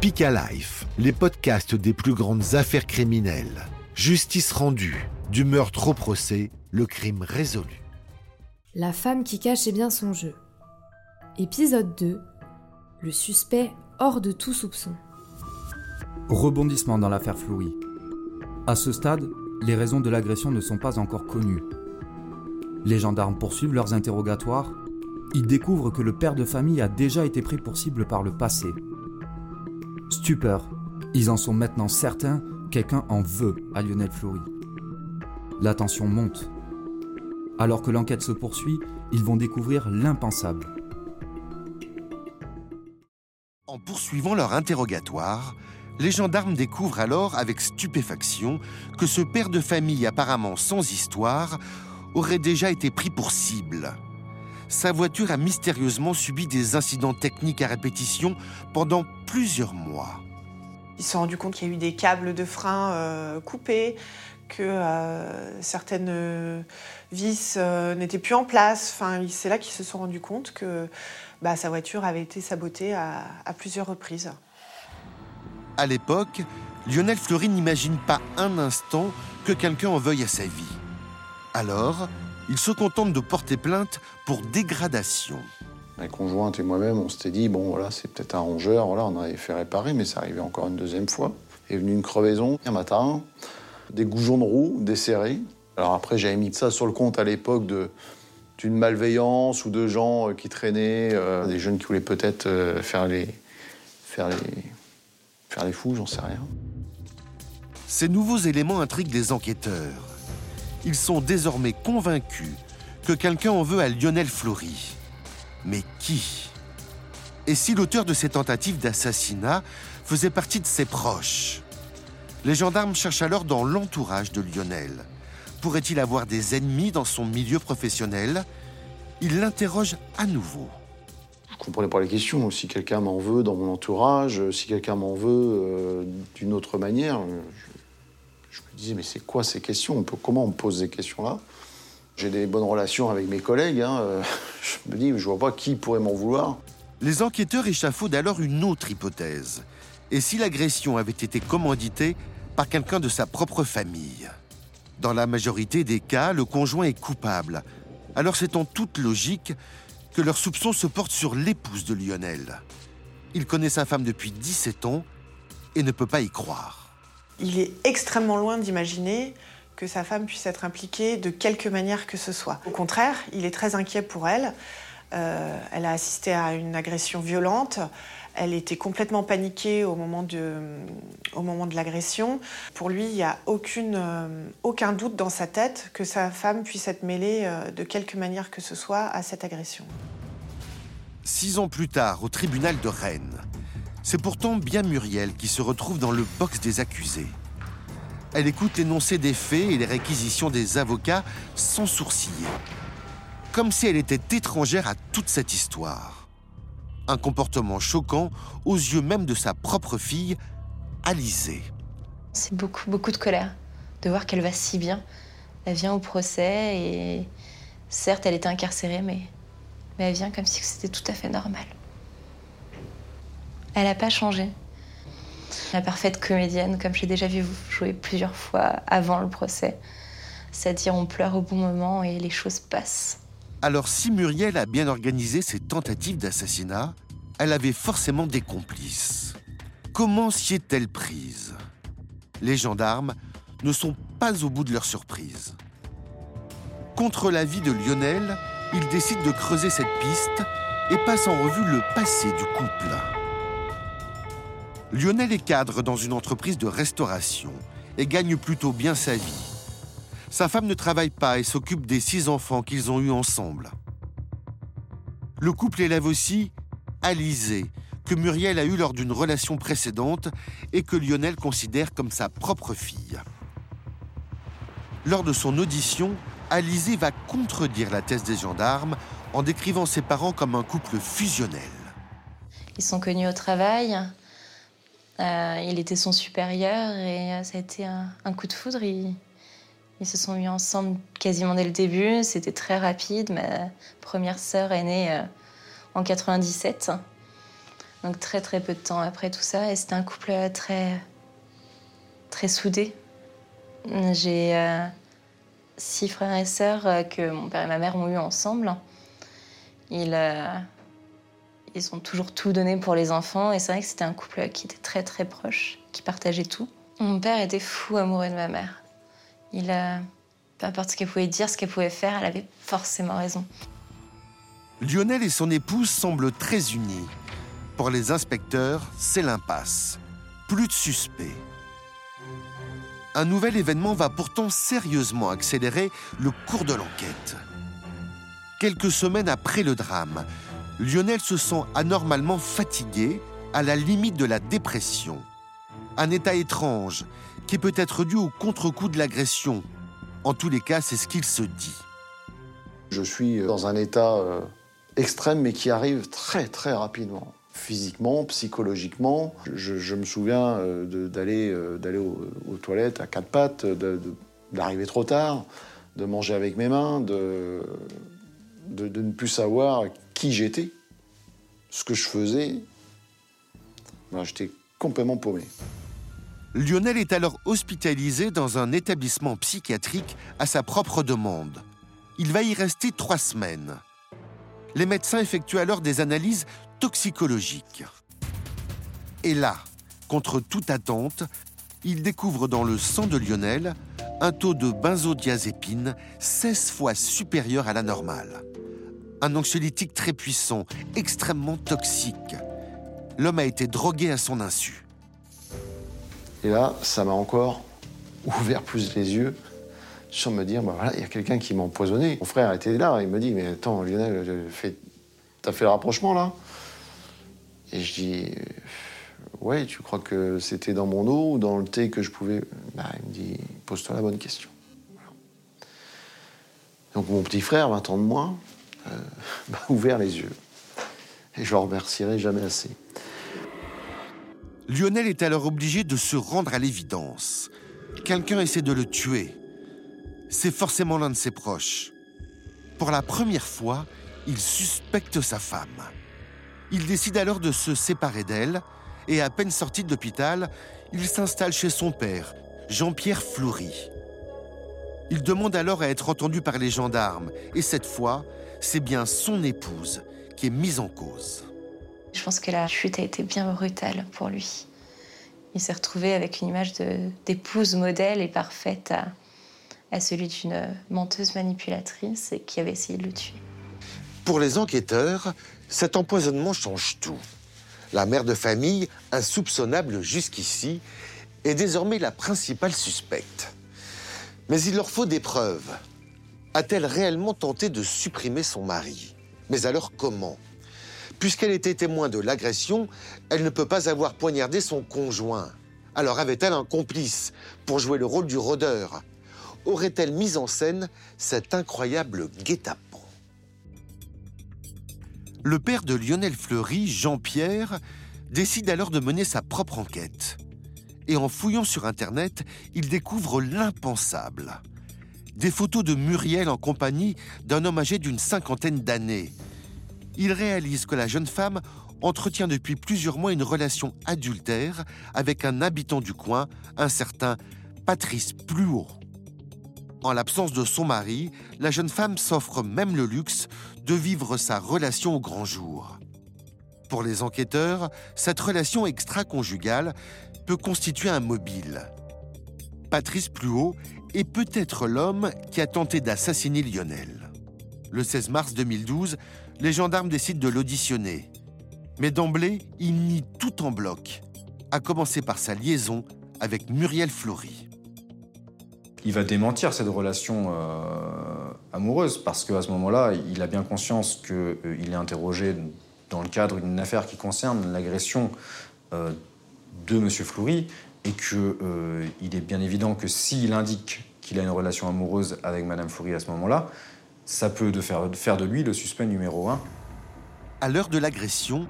Speak Life, les podcasts des plus grandes affaires criminelles. Justice rendue, du meurtre au procès, le crime résolu. La femme qui cachait bien son jeu. Épisode 2. Le suspect hors de tout soupçon. Rebondissement dans l'affaire Fleury. À ce stade, les raisons de l'agression ne sont pas encore connues. Les gendarmes poursuivent leurs interrogatoires. Ils découvrent que le père de famille a déjà été pris pour cible par le passé. Stupeur, ils en sont maintenant certains, quelqu'un en veut à Lionel Fleury. La tension monte. Alors que l'enquête se poursuit, ils vont découvrir l'impensable. En poursuivant leur interrogatoire, les gendarmes découvrent alors avec stupéfaction que ce père de famille apparemment sans histoire aurait déjà été pris pour cible. Sa voiture a mystérieusement subi des incidents techniques à répétition pendant plusieurs mois. Ils se sont rendus compte qu'il y a eu des câbles de frein euh, coupés, que euh, certaines euh, vis n'étaient plus en place. Enfin, c'est là qu'ils se sont rendus compte que bah, sa voiture avait été sabotée à, à plusieurs reprises. À l'époque, Lionel Fleury n'imagine pas un instant que quelqu'un en veuille à sa vie. Alors, il se contente de porter plainte pour dégradation. Ma conjointe et moi-même, on s'était dit, bon, voilà, c'est peut-être un rongeur, voilà, on avait fait réparer, mais ça arrivait encore une deuxième fois. Est venue une crevaison un matin, des goujons de roue desserrés. Alors après, j'avais mis ça sur le compte à l'époque de d'une malveillance ou de gens euh, qui traînaient, euh, des jeunes qui voulaient peut-être euh, faire les faire les faire les fous, j'en sais rien. Ces nouveaux éléments intriguent les enquêteurs. Ils sont désormais convaincus que quelqu'un en veut à Lionel Fleury. Mais qui? Et si l'auteur de ces tentatives d'assassinat faisait partie de ses proches? Les gendarmes cherchent alors dans l'entourage de Lionel. Pourrait-il avoir des ennemis dans son milieu professionnel? Ils l'interrogent à nouveau. Je comprenais pas les questions. Si quelqu'un m'en veut dans mon entourage, si quelqu'un m'en veut euh, d'une autre manière, je, je, me disais mais c'est quoi ces questions? Comment on pose ces questions-là? J'ai des bonnes relations avec mes collègues. Hein, euh, je me dis je vois pas qui pourrait m'en vouloir. Les enquêteurs échafaudent alors une autre hypothèse. Et si l'agression avait été commanditée par quelqu'un de sa propre famille? Dans la majorité des cas, le conjoint est coupable. Alors c'est en toute logique que leurs soupçons se portent sur l'épouse de Lionel. Il connaît sa femme depuis 17 ans et ne peut pas y croire. Il est extrêmement loin d'imaginer que sa femme puisse être impliquée de quelque manière que ce soit. Au contraire, il est très inquiet pour elle. Euh, elle a assisté à une agression violente. Elle était complètement paniquée au moment de, l'agression. Pour lui, il n'y a euh, aucun doute dans sa tête que sa femme puisse être mêlée euh, de quelque manière que ce soit à cette agression. Six ans plus tard, au tribunal de Rennes, c'est pourtant bien Muriel qui se retrouve dans le box des accusés. Elle écoute l'énoncé des faits et les réquisitions des avocats sans sourciller, comme si elle était étrangère à toute cette histoire. Un comportement choquant aux yeux même de sa propre fille, Alizée. C'est beaucoup, beaucoup de colère de voir qu'elle va si bien. Elle vient au procès et certes, elle était incarcérée, mais, mais elle vient comme si c'était tout à fait normal. Elle n'a pas changé. La parfaite comédienne, comme j'ai déjà vu vous jouer plusieurs fois avant le procès. C'est-à-dire, on pleure au bon moment et les choses passent. Alors, si Muriel a bien organisé ses tentatives d'assassinat, elle avait forcément des complices. Comment s'y est-elle prise? Les gendarmes ne sont pas au bout de leur surprise. Contre l'avis de Lionel, ils décident de creuser cette piste et passent en revue le passé du couple. Lionel est cadre dans une entreprise de restauration et gagne plutôt bien sa vie. Sa femme ne travaille pas et s'occupe des six enfants qu'ils ont eus ensemble. Le couple élève aussi Alizée, que Muriel a eue lors d'une relation précédente et que Lionel considère comme sa propre fille. Lors de son audition, Alizée va contredire la thèse des gendarmes en décrivant ses parents comme un couple fusionnel. Ils sont connus au travail. Euh, il était son supérieur et euh, ça a été un, coup de foudre. Ils, se sont mis ensemble quasiment dès le début. C'était très rapide. Ma première sœur est née euh, en 97. Donc très très peu de temps après tout ça, et c'était un couple très très soudé. J'ai six frères et sœurs que mon père et ma mère ont eu ensemble. Ils, ils ont toujours tout donné pour les enfants, et c'est vrai que c'était un couple qui était très très proche, qui partageait tout. Mon père était fou amoureux de ma mère. Il, peu importe ce qu'elle pouvait dire, ce qu'elle pouvait faire, elle avait forcément raison. Lionel et son épouse semblent très unis. Pour les inspecteurs, c'est l'impasse. Plus de suspects. Un nouvel événement va pourtant sérieusement accélérer le cours de l'enquête. Quelques semaines après le drame, Lionel se sent anormalement fatigué, à la limite de la dépression. Un état étrange qui peut être dû au contre-coup de l'agression. En tous les cas, c'est ce qu'il se dit. Je suis dans un état euh, extrême, mais qui arrive très très rapidement. Physiquement, psychologiquement. Je, me souviens euh, d'aller euh, d'aller aux, toilettes à quatre pattes, d'arriver trop tard, de manger avec mes mains, de, de, ne plus savoir qui j'étais, ce que je faisais. J'étais complètement paumé. Lionel est alors hospitalisé dans un établissement psychiatrique à sa propre demande. Il va y rester trois semaines les médecins effectuent alors des analyses toxicologiques. Et là, contre toute attente, ils découvrent dans le sang de Lionel un taux de benzodiazépine 16 fois supérieur à la normale. Un anxiolytique très puissant, extrêmement toxique. L'homme a été drogué à son insu. Et là, ça m'a encore ouvert plus les yeux sans me dire, bah il y a quelqu'un qui m'a empoisonné. Mon frère était là, il me dit, mais attends, Lionel, t'as fait le rapprochement là? Et je dis, ouais, tu crois que c'était dans mon eau ou dans le thé que je pouvais? Bah, il me dit, pose-toi la bonne question. Donc mon petit frère, 20 ans de moins, euh, m'a ouvert les yeux. Et je le remercierai jamais assez. Lionel est alors obligé de se rendre à l'évidence. Quelqu'un essaie de le tuer c'est forcément l'un de ses proches. Pour la première fois, il suspecte sa femme. Il décide alors de se séparer d'elle et à peine sorti de l'hôpital, il s'installe chez son père, Jean-Pierre Fleury. Il demande alors à être entendu par les gendarmes et cette fois, c'est bien son épouse qui est mise en cause. Je pense que la chute a été bien brutale pour lui. Il s'est retrouvé avec une image d'épouse modèle et parfaite à, à celui d'une menteuse manipulatrice qui avait essayé de le tuer. Pour les enquêteurs, cet empoisonnement change tout. La mère de famille, insoupçonnable jusqu'ici, est désormais la principale suspecte. Mais il leur faut des preuves. A-t-elle réellement tenté de supprimer son mari? Mais alors comment? Puisqu'elle était témoin de l'agression, elle ne peut pas avoir poignardé son conjoint. Alors avait-elle un complice pour jouer le rôle du rôdeur? Aurait-elle mis en scène cet incroyable guet-apens? Le père de Lionel Fleury, Jean-Pierre, décide alors de mener sa propre enquête. Et en fouillant sur Internet, il découvre l'impensable. Des photos de Muriel en compagnie d'un homme âgé d'une cinquantaine d'années. Il réalise que la jeune femme entretient depuis plusieurs mois une relation adultère avec un habitant du coin, un certain Patrice Pluot. En l'absence de son mari, la jeune femme s'offre même le luxe de vivre sa relation au grand jour. Pour les enquêteurs, cette relation extra-conjugale peut constituer un mobile. Patrice Pluot est peut-être l'homme qui a tenté d'assassiner Lionel. Le 16 mars 2012, les gendarmes décident de l'auditionner. Mais d'emblée, il nie tout en bloc, à commencer par sa liaison avec Muriel Fleury il va démentir cette relation euh, amoureuse parce qu'à ce moment-là, il a bien conscience qu'il euh, est interrogé dans le cadre d'une affaire qui concerne l'agression euh, de M. Fleury et qu'il est bien évident que s'il indique qu'il a une relation amoureuse avec Mme Fleury à ce moment-là, ça peut faire, de lui le suspect numéro un. À l'heure de l'agression,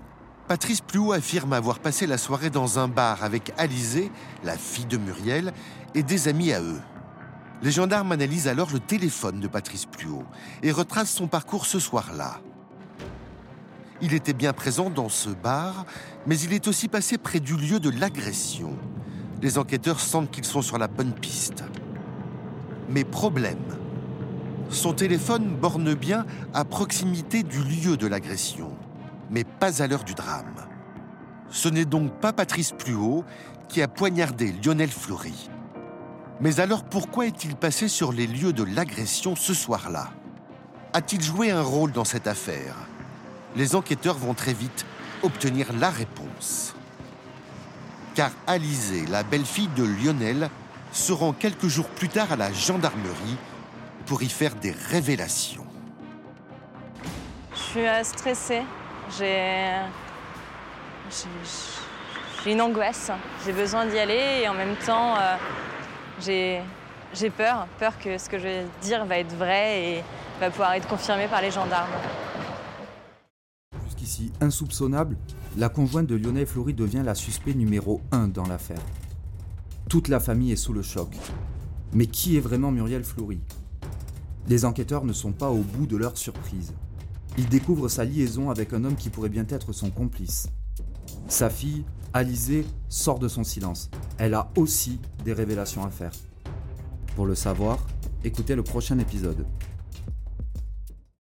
Patrice Pluot affirme avoir passé la soirée dans un bar avec Alizée, la fille de Muriel, et des amis à eux. Les gendarmes analysent alors le téléphone de Patrice Pluot et retracent son parcours ce soir-là. Il était bien présent dans ce bar, mais il est aussi passé près du lieu de l'agression. Les enquêteurs sentent qu'ils sont sur la bonne piste. Mais problème, son téléphone borne bien à proximité du lieu de l'agression, mais pas à l'heure du drame. Ce n'est donc pas Patrice Pluot qui a poignardé Lionel Fleury. Mais alors pourquoi est-il passé sur les lieux de l'agression ce soir-là? A-t-il joué un rôle dans cette affaire? Les enquêteurs vont très vite obtenir la réponse. Car Alizée, la belle-fille de Lionel, se rend quelques jours plus tard à la gendarmerie pour y faire des révélations. Je suis stressée. J'ai. J'ai une angoisse. J'ai besoin d'y aller et en même temps, euh, j'ai peur. Peur que ce que je vais dire va être vrai et va pouvoir être confirmé par les gendarmes. Jusqu'ici insoupçonnable, la conjointe de Lionel Fleury devient la suspect numéro 1 dans l'affaire. Toute la famille est sous le choc. Mais qui est vraiment Muriel Fleury Les enquêteurs ne sont pas au bout de leur surprise. Ils découvrent sa liaison avec un homme qui pourrait bien être son complice. Sa fille, Alizée, sort de son silence. Elle a aussi des révélations à faire. Pour le savoir, écoutez le prochain épisode.